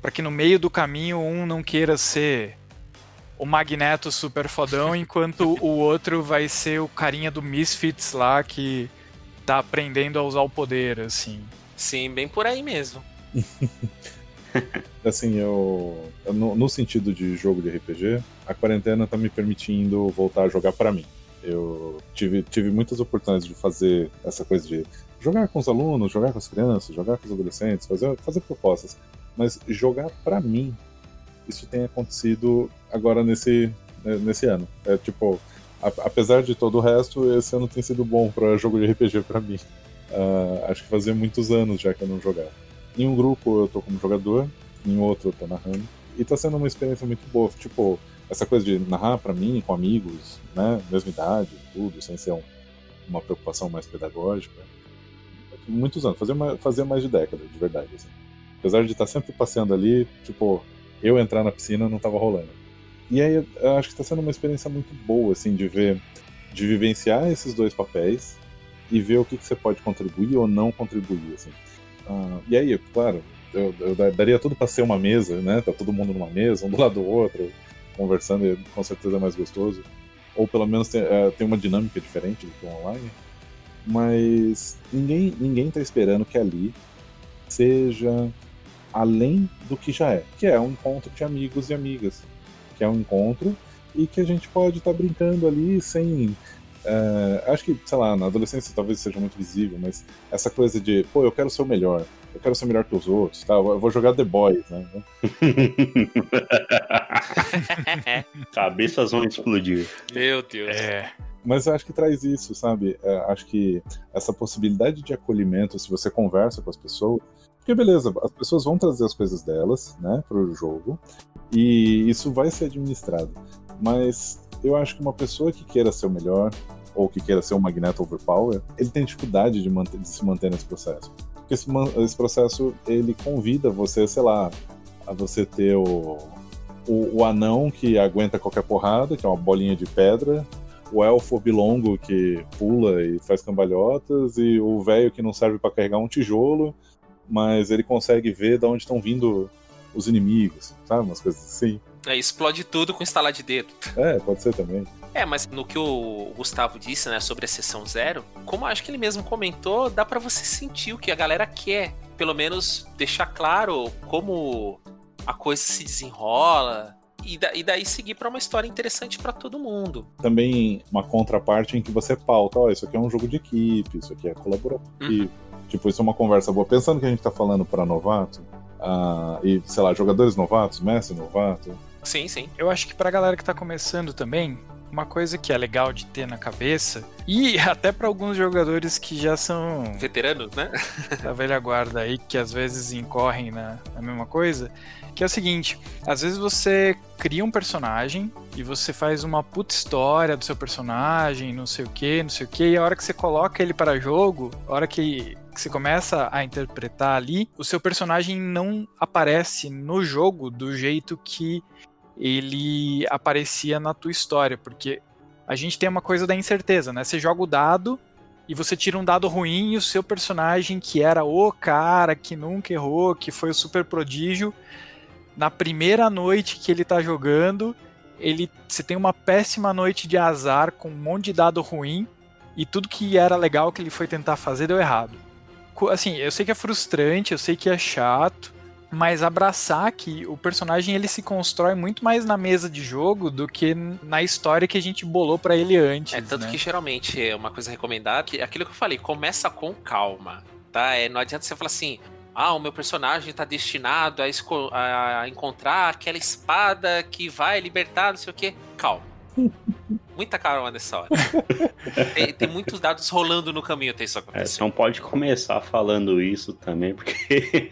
Pra que no meio do caminho um não queira ser o Magneto super fodão, enquanto o outro vai ser o carinha do Misfits lá que tá aprendendo a usar o poder, assim. Sim, bem por aí mesmo. Assim, eu. no, no sentido de jogo de RPG, a quarentena tá me permitindo voltar a jogar pra mim. Eu tive, tive muitas oportunidades de fazer essa coisa de jogar com os alunos, jogar com as crianças, jogar com os adolescentes, fazer, fazer propostas. Mas jogar pra mim, isso tem acontecido agora nesse, né, nesse ano. É tipo, apesar de todo o resto, esse ano tem sido bom pra jogo de RPG pra mim. Ah, acho que fazia muitos anos já que eu não jogava. Em um grupo eu tô como jogador, em outro eu tô narrando. E tá sendo uma experiência muito boa. Tipo, essa coisa de narrar pra mim, com amigos, né? Mesma idade, tudo, sem ser um- uma preocupação mais pedagógica. Muitos anos, fazia fazia mais de década, de verdade. Assim. Apesar de estar sempre passeando ali, tipo, eu entrar na piscina não tava rolando. E aí eu acho que tá sendo uma experiência muito boa, assim, de ver, de vivenciar esses dois papéis e ver o que, que você pode contribuir ou não contribuir, assim. Ah, e aí, claro, eu, eu da- daria tudo para ser uma mesa, né? Tá todo mundo numa mesa, um do lado do outro, conversando, e com certeza é mais gostoso. Ou pelo menos tem, é, tem uma dinâmica diferente do que online. Mas ninguém, ninguém tá esperando que ali seja além do que já é, que é um encontro de amigos e amigas, que é um encontro e que a gente pode estar brincando ali sem é, acho que, sei lá, na adolescência talvez seja muito visível, mas essa coisa de, pô, eu quero ser o melhor, eu quero ser melhor que os outros, tá? Eu vou jogar The Boys, né? Cabeças vão explodir. Meu Deus. É. Mas eu acho que traz isso, sabe? É, acho que essa possibilidade de acolhimento, se você conversa com as pessoas. Porque, beleza, as pessoas vão trazer as coisas delas, né, pro jogo, e isso vai ser administrado. Mas eu acho que uma pessoa que queira ser o melhor, ou que queira ser um Magneto Overpower, ele tem dificuldade de, manter- de se manter nesse processo. Porque esse, esse processo, ele convida você, sei lá, a você ter o, o, o anão que aguenta qualquer porrada, que é uma bolinha de pedra, o elfo bilongo que pula e faz cambalhotas, e o velho que não serve pra carregar um tijolo, mas ele consegue ver de onde estão vindo os inimigos, sabe? Umas coisas assim. É, explode tudo com instalar de dedo. É, pode ser também. É, mas no que o Gustavo disse, né, sobre a sessão zero, como acho que ele mesmo comentou, dá pra você sentir o que a galera quer. Pelo menos deixar claro como a coisa se desenrola. E, da- e daí seguir pra uma história interessante pra todo mundo. Também uma contraparte em que você pauta, ó, isso aqui é um jogo de equipe, isso aqui é colaboração. Uhum. Tipo, isso é uma conversa boa. Pensando que a gente tá falando pra novato, ah, e, sei lá, jogadores novatos, mestre novato, Sim, sim. Eu acho que pra galera que tá começando também, uma coisa que é legal de ter na cabeça, e até pra alguns jogadores que já são Veteranos, né? da velha guarda aí, que às vezes incorrem na, na mesma coisa, que é o seguinte, às vezes você cria um personagem e você faz uma puta história do seu personagem, não sei o que, não sei o que, e a hora que você coloca ele para jogo, a hora que, que você começa a interpretar ali, o seu personagem não aparece no jogo do jeito que ele aparecia na tua história, porque a gente tem uma coisa da incerteza, né? Você joga o dado e você tira um dado ruim e o seu personagem, que era o cara que nunca errou, que foi o super prodígio, na primeira noite que ele tá jogando, ele você tem uma péssima noite de azar com um monte de dado ruim e tudo que era legal que ele foi tentar fazer deu errado. Assim, eu sei que é frustrante, eu sei que é chato, mas abraçar que o personagem ele se constrói muito mais na mesa de jogo do que na história que a gente bolou pra ele antes. É tanto né? que geralmente é uma coisa recomendada, que aquilo que eu falei, começa com calma. tá? É, não adianta você falar assim, ah, o meu personagem tá destinado a, a encontrar aquela espada que vai libertar, não sei o quê. Calma. Muita calma nessa hora. tem, tem muitos dados rolando no caminho até isso É, você acontecer. não pode começar falando isso também, porque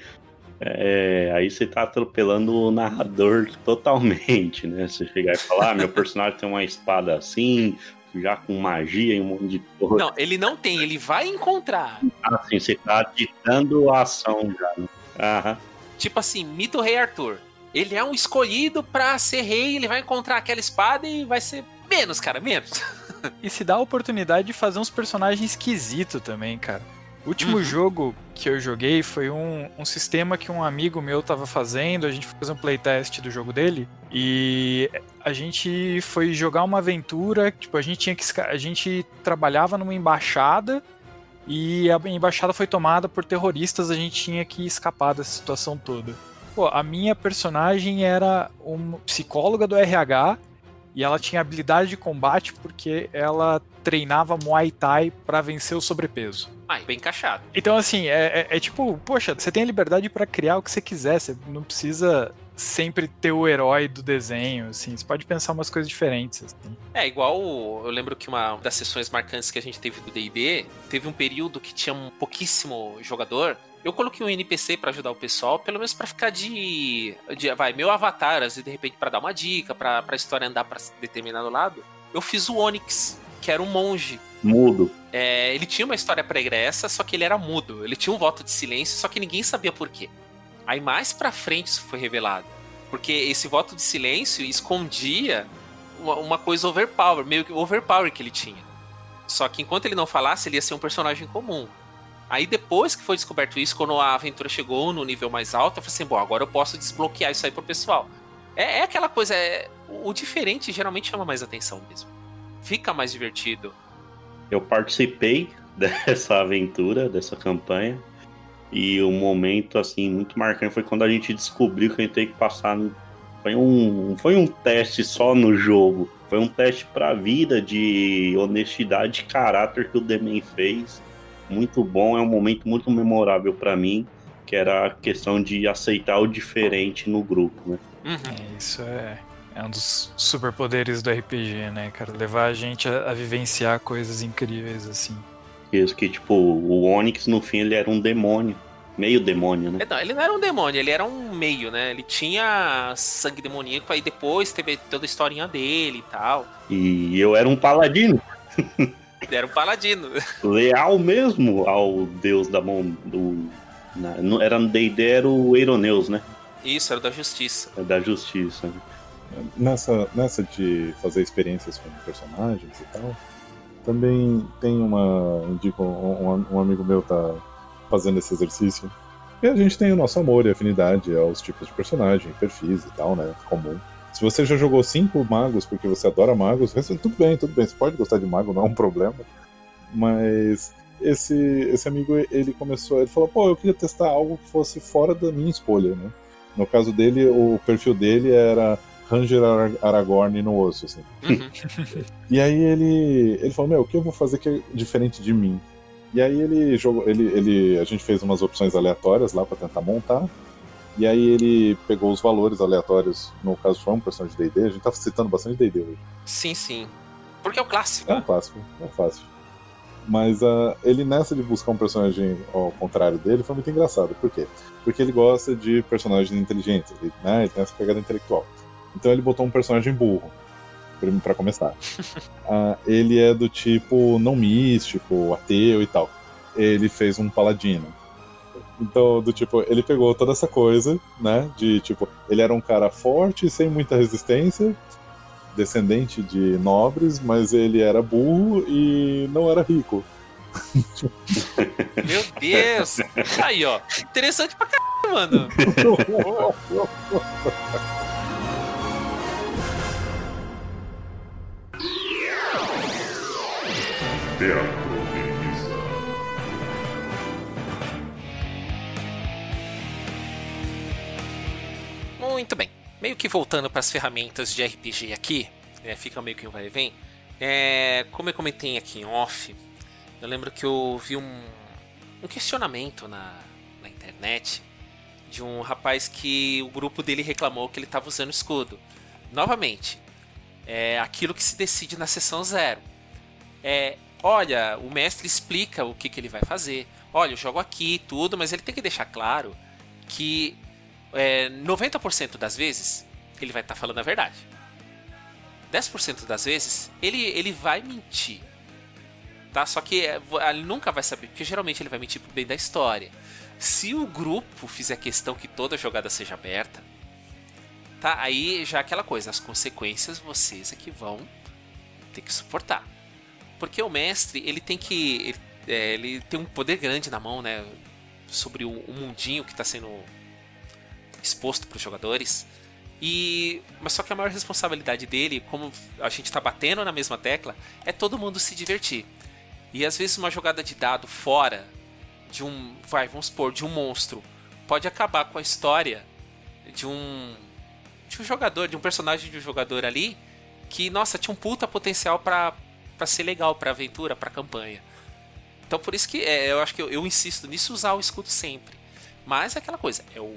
é, aí você tá atropelando o narrador totalmente, né? Você chegar e falar, ah, meu personagem tem uma espada assim, já com magia e um monte de coisa. Não, ele não tem, ele vai encontrar. Assim, você tá ditando a ação já, né? Aham. Tipo assim, mito rei Arthur. Ele é um escolhido pra ser rei, ele vai encontrar aquela espada e vai ser menos, cara, menos. E se dá a oportunidade de fazer uns personagens esquisitos também, cara. O último Uhum. jogo que eu joguei foi um, um sistema que um amigo meu tava fazendo. A gente foi fazer um playtest do jogo dele. E a gente foi jogar uma aventura. Tipo, a gente tinha que. A gente trabalhava numa embaixada. E a embaixada foi tomada por terroristas. A gente tinha que escapar dessa situação toda. Pô, a minha personagem era uma psicóloga do RH. E ela tinha habilidade de combate porque ela treinava Muay Thai pra vencer o sobrepeso. Ah, bem encaixado. Então, assim, é, é- é tipo, poxa, você tem a liberdade pra criar o que você quiser, você não precisa sempre ter o herói do desenho, assim, você pode pensar umas coisas diferentes. Assim. É, igual eu lembro que uma das sessões marcantes que a gente teve do D&D, teve um período que tinha um pouquíssimo jogador. Eu coloquei um NPC pra ajudar o pessoal, pelo menos pra ficar de, de vai, meu avatar, assim, de repente pra dar uma dica, pra, pra história andar pra determinado lado. Eu fiz o Onyx, que era um monge. Mudo. É, ele tinha uma história pregressa, só que ele era mudo. Ele tinha um voto de silêncio, só que ninguém sabia por quê. Aí mais pra frente isso foi revelado. Porque esse voto de silêncio escondia uma, uma coisa overpower, meio que overpower que ele tinha. Só que enquanto ele não falasse, ele ia ser um personagem comum. Aí depois que foi descoberto isso, quando a aventura chegou no nível mais alto, eu falei assim, bom, agora eu posso desbloquear isso aí pro pessoal. É, é aquela coisa, é, o diferente geralmente chama mais atenção mesmo. Fica mais divertido. Eu participei dessa aventura, dessa campanha. E o momento, assim, muito marcante foi quando a gente descobriu que a gente tem que passar. No... Foi, um, foi um teste só no jogo. Foi um teste pra vida de honestidade e caráter que o Demen fez. Muito bom, é um momento muito memorável pra mim. Que era a questão de aceitar o diferente no grupo, né? Uhum. É, isso é, é um dos superpoderes do RPG, né, cara? Levar a gente a, a vivenciar coisas incríveis, assim. Isso que, tipo, o Onyx no fim ele era um demônio. Meio demônio, né? É, Não, ele não era um demônio, ele era um meio, né? Ele tinha sangue demoníaco, aí depois teve toda a historinha dele e tal. E eu era um paladino. Era um paladino. leal mesmo ao deus da mão do. na- era no D&D, era o Eironeus, né? Isso, era da justiça. É Da justiça. né? Nessa, nessa de fazer experiências com personagens e tal, também tem uma. Indico, um, um amigo meu tá fazendo esse exercício. E a gente tem o nosso amor e afinidade aos tipos de personagem, perfis e tal, né? Comum. Se você já jogou cinco magos porque você adora magos, tudo bem, tudo bem, você pode gostar de mago, não é um problema. Mas esse, esse amigo, ele começou, ele falou, pô, eu queria testar algo que fosse fora da minha escolha, né? No caso dele, o perfil dele era Ranger Ara- Aragorn no osso, assim. Uhum. E aí ele, ele falou, meu, o que eu vou fazer que é diferente de mim? E aí ele jogou, ele, ele, a gente fez umas opções aleatórias lá pra tentar montar. E aí ele pegou os valores aleatórios, no caso foi um personagem de D&D, a gente tá citando bastante D&D hoje. Sim, sim. Porque é o clássico. É um clássico, é fácil. Mas ah, ele nessa de buscar um personagem ao contrário dele foi muito engraçado. Por quê? Porque ele gosta de personagens inteligentes, ele, né? Ele tem essa pegada intelectual. Então ele botou um personagem burro, pra- pra começar. Ah, ele é do tipo não místico, ateu e tal. Ele fez um paladino. Então, do tipo, ele pegou toda essa coisa, né? De tipo, ele era um cara forte, sem muita resistência, descendente de nobres, mas ele era burro e não era rico. Meu Deus! Aí, ó. Interessante pra caralho, mano. Teatro Muito bem. Meio que voltando para as ferramentas de RPG aqui, né, fica meio que um vai e vem. É, como eu comentei aqui em off, eu lembro que eu vi um, um questionamento na, na internet de um rapaz que o grupo dele reclamou que ele estava usando escudo. Novamente, é aquilo que se decide na sessão zero. É, olha, o mestre explica o que, que ele vai fazer. Olha, eu jogo aqui tudo, mas ele tem que deixar claro que é, 90% das vezes ele vai estar tá falando a verdade. 10% das vezes ele, ele vai mentir. Tá? Só que é, ele nunca vai saber, porque geralmente ele vai mentir pro bem da história. Se o grupo fizer questão que toda jogada seja aberta, tá? Aí já é aquela coisa, as consequências vocês é que vão ter que suportar. Porque o mestre, ele tem que. Ele, é, ele tem um poder grande na mão, né? Sobre o, o mundinho que está sendo exposto para os jogadores. E mas só que a maior responsabilidade dele, como a gente está batendo na mesma tecla, é todo mundo se divertir. E às vezes uma jogada de dado fora de um, vai, vamos supor, de um monstro, pode acabar com a história de um de um jogador, de um personagem de um jogador ali que, nossa, tinha um puta potencial para para ser legal para aventura, para campanha. Então por isso que é, eu acho que eu, eu, insisto nisso usar o escudo sempre. Mas é aquela coisa, é o,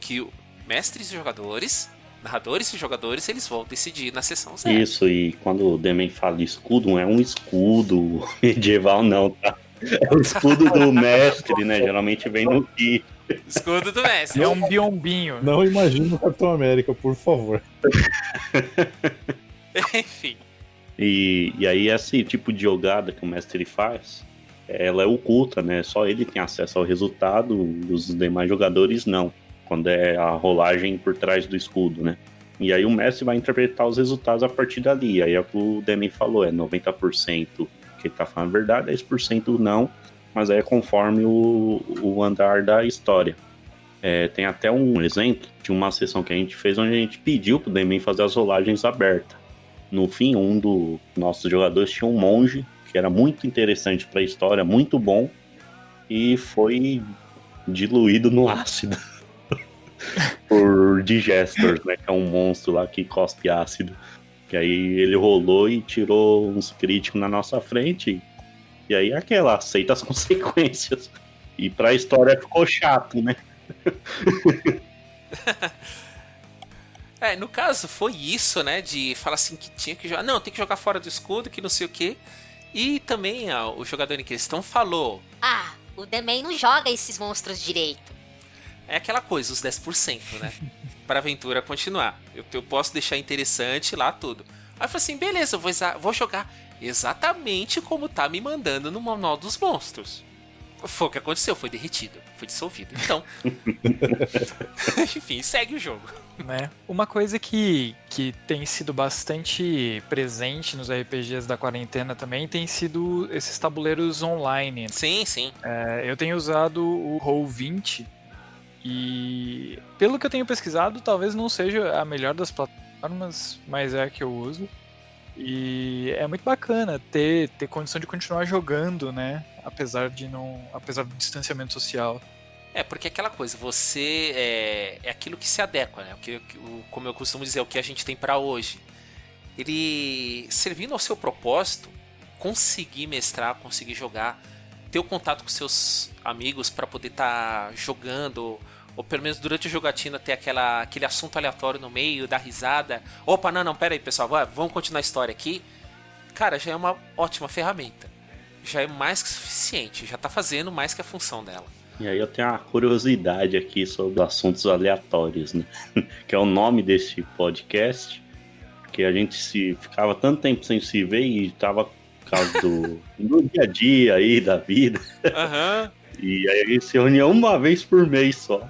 que mestres e jogadores, narradores e jogadores, eles vão decidir na sessão zero. Isso, e quando o Demen fala escudo, não é um escudo medieval não, tá? É o escudo do mestre, né? Geralmente vem no Ki. Escudo do mestre. É um biombinho. Não imagine o Capitão América, por favor. Enfim. E, e aí esse tipo de jogada que o mestre faz, ela é oculta, né? Só ele tem acesso ao resultado, os demais jogadores não. Quando é a rolagem por trás do escudo, né? E aí o mestre vai interpretar os resultados a partir dali. Aí é o que o Demi falou, é 90% que ele tá falando a verdade, 10% não, mas aí é conforme o, o andar da história. É, tem até um exemplo de uma sessão que a gente fez onde a gente pediu pro Demi fazer as rolagens abertas. No fim, um dos nossos jogadores tinha um monge, que era muito interessante para a história, muito bom, e foi diluído no ácido. por Digestors, né? Que é um monstro lá que cospe ácido. Que aí ele rolou e tirou uns críticos na nossa frente. E aí aquela, aceita as consequências. E pra história ficou chato, né? é, no caso foi isso, né? De falar assim que tinha que jogar. Não, tem que jogar fora do escudo, que não sei o quê. E também ó, o jogador em questão falou. Ah, o Demen não joga esses monstros direito. É aquela coisa, os 10%, né? pra aventura continuar. Eu, eu posso deixar interessante lá tudo. Aí eu falei assim, beleza, eu vou, vou jogar exatamente como tá me mandando no Manual dos Monstros. Foi o que aconteceu, foi derretido, foi dissolvido. Então, enfim, segue o jogo. Né? Uma coisa que, que tem sido bastante presente nos RPGs da quarentena também tem sido esses tabuleiros online. Sim, sim. É, eu tenho usado o Roll20 e pelo que eu tenho pesquisado, talvez não seja a melhor das plataformas, mas é a que eu uso. E é muito bacana ter, ter condição de continuar jogando, né? Apesar de não. apesar do distanciamento social. É, porque é aquela coisa, você é, é aquilo que se adequa, né? O que, o, como eu costumo dizer, o que a gente tem para hoje. Ele servindo ao seu propósito, conseguir mestrar, conseguir jogar, ter o contato com seus amigos para poder estar tá jogando, ou pelo menos durante a jogatina ter aquela, aquele assunto aleatório no meio, dar risada. Opa, não, não, pera aí, pessoal, vamos continuar a história aqui. Cara, já é uma ótima ferramenta. Já é mais que suficiente, já tá fazendo mais que a função dela. E aí eu tenho uma curiosidade aqui sobre assuntos aleatórios, né? que é o nome desse podcast, que a gente se ficava tanto tempo sem se ver e tava causa do, do dia a dia aí, da vida. Uhum. E aí a gente se reunia uma vez por mês só.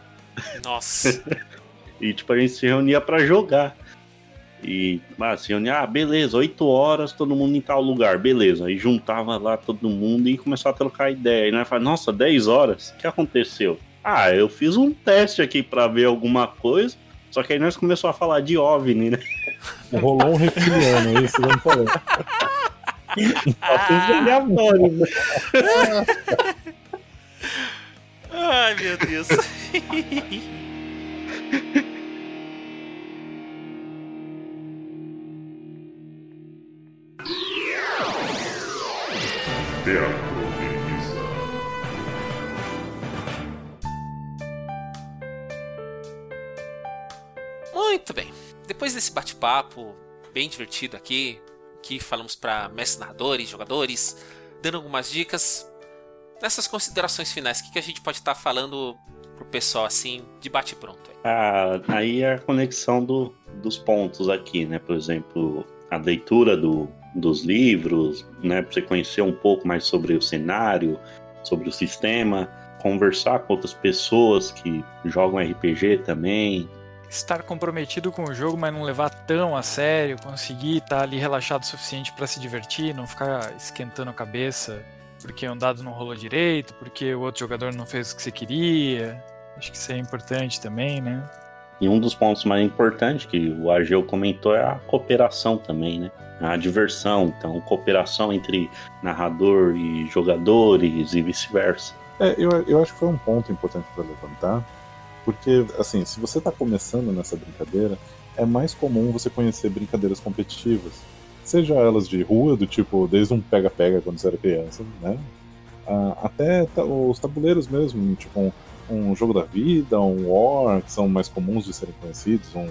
Nossa. e tipo, a gente se reunia para jogar. E ah, se reunia, ah, beleza, 8 horas, todo mundo em tal lugar, beleza. Aí juntava lá todo mundo e começava a trocar ideia. E nós falava, nossa, 10 horas? O que aconteceu? Ah, eu fiz um teste aqui para ver alguma coisa. Só que aí nós começamos a falar de OVNI, né? Rolou um reptiliano, é isso. Assuntos aleatórios, né? Ai, meu Deus. Muito bem. Depois desse bate-papo bem divertido aqui, que falamos para mestres narradores, jogadores, dando algumas dicas, nessas considerações finais, o que, que a gente pode estar tá falando pro pessoal assim, de bate-pronto? Ah, aí é a conexão do, dos pontos aqui, né? Por exemplo, a leitura do, dos livros, né? Pra você conhecer um pouco mais sobre o cenário, sobre o sistema, conversar com outras pessoas que jogam RPG também. Estar comprometido com o jogo, mas não levar tão a sério, conseguir estar ali relaxado o suficiente para se divertir, não ficar esquentando a cabeça porque um dado não rolou direito, porque o outro jogador não fez o que você queria. Acho que isso é importante também, né? E um dos pontos mais importantes que o Ageu comentou é a cooperação também, né? A diversão, então, cooperação entre narrador e jogadores e vice-versa. É, eu, eu acho que foi um ponto importante para levantar, porque, assim, se você está começando nessa brincadeira, é mais comum você conhecer brincadeiras competitivas. Seja elas de rua, do tipo, desde um pega-pega quando você era criança, né? Ah, até os tabuleiros mesmo, tipo um, um, jogo da vida, um War, que são mais comuns de serem conhecidos, um,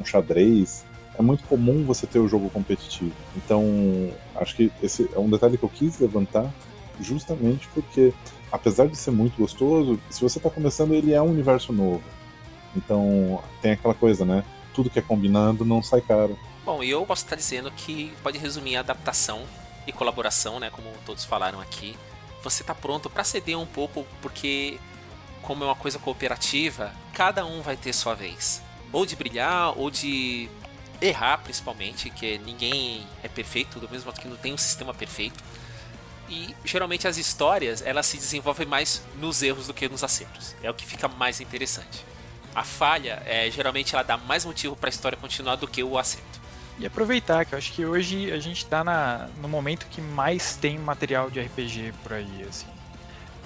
um xadrez. É muito comum você ter o jogo competitivo. Então, acho que esse é um detalhe que eu quis levantar, justamente porque apesar de ser muito gostoso, se você está começando, ele é um universo novo. Então, tem aquela coisa, né? Tudo que é combinado não sai caro. Bom, e eu posso estar dizendo que pode resumir a adaptação e colaboração, né? Como todos falaram aqui. Você está pronto para ceder um pouco, porque, como é uma coisa cooperativa, cada um vai ter sua vez. Ou de brilhar, ou de errar, principalmente, que ninguém é perfeito, do mesmo modo que não tem um sistema perfeito. E geralmente as histórias elas se desenvolvem mais nos erros do que nos acertos. É o que fica mais interessante. A falha é geralmente ela dá mais motivo para a história continuar do que o acerto. E aproveitar, que eu acho que hoje a gente está no momento que mais tem material de RPG por aí, assim.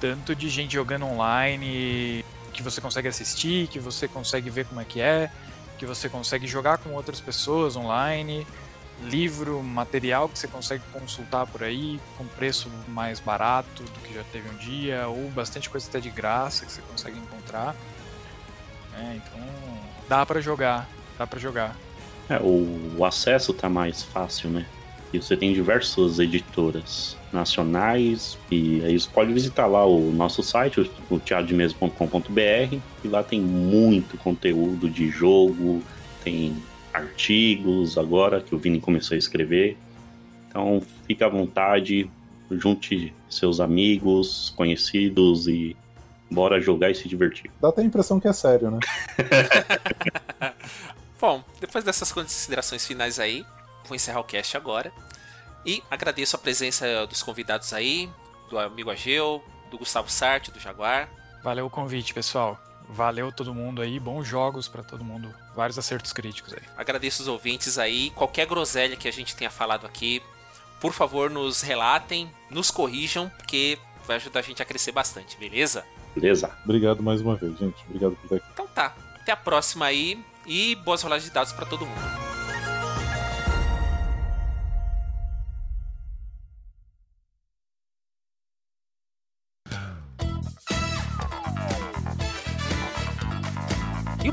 Tanto de gente jogando online, que você consegue assistir, que você consegue ver como é que é, que você consegue jogar com outras pessoas online livro, material que você consegue consultar por aí com preço mais barato do que já teve um dia, ou bastante coisa até de graça que você consegue encontrar. É, então dá para jogar, dá para jogar. É, o, acesso tá mais fácil, né? E você tem diversas editoras nacionais e aí você pode visitar lá o nosso site, o teatrodemesa.com.br e lá tem muito conteúdo de jogo, tem artigos agora que o Vini começou a escrever. Então fique à vontade, junte seus amigos, conhecidos e bora jogar e se divertir. Dá até a impressão que é sério, né? Bom, depois dessas considerações finais aí, vou encerrar o cast agora. E agradeço a presença dos convidados aí, do amigo Ageu, do Gustavo Sarte, do Jaguar. Valeu o convite, pessoal. Valeu todo mundo aí, bons jogos para todo mundo, vários acertos críticos aí. Agradeço os ouvintes aí, qualquer groselha que a gente tenha falado aqui, por favor nos relatem, nos corrijam, porque vai ajudar a gente a crescer bastante, beleza? Beleza. Obrigado mais uma vez, gente. Obrigado por estar aqui. Então tá, até a próxima aí e boas rolagens de dados para todo mundo.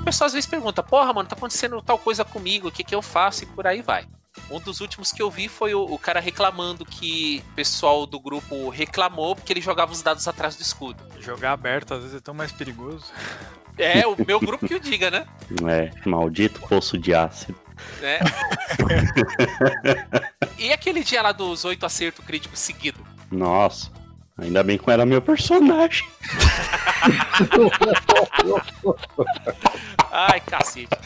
Pessoal às vezes pergunta: porra, mano, tá acontecendo tal coisa comigo, o que, que eu faço? E por aí vai. Um dos últimos que eu vi foi o, o, cara reclamando que o pessoal do grupo reclamou porque ele jogava os dados atrás do escudo. Jogar aberto às vezes é tão mais perigoso. É, o meu grupo que o diga, né? É, maldito poço de ácido. É. e aquele dia lá dos oito acertos críticos seguido? Nossa, ainda bem que não era meu personagem. Ai, cacete.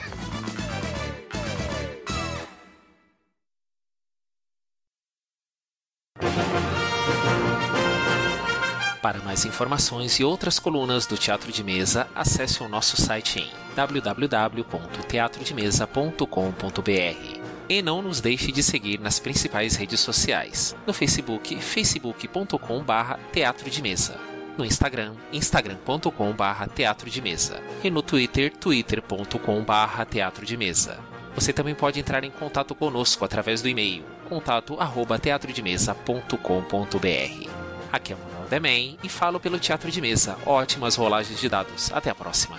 Para mais informações e outras colunas do Teatro de Mesa, acesse o nosso site em www.teatrodemesa.com.br. E não nos deixe de seguir nas principais redes sociais. No Facebook, facebook.com.br Teatro de Mesa no Instagram, instagram.com/barra teatro de mesa e no Twitter, twitter.com/barra teatro de mesa. Você também pode entrar em contato conosco através do e-mail contato@teatrodemesa.com.br. Aqui é o Manuel Demen e falo pelo Teatro de Mesa. Ótimas rolagens de dados. Até a próxima.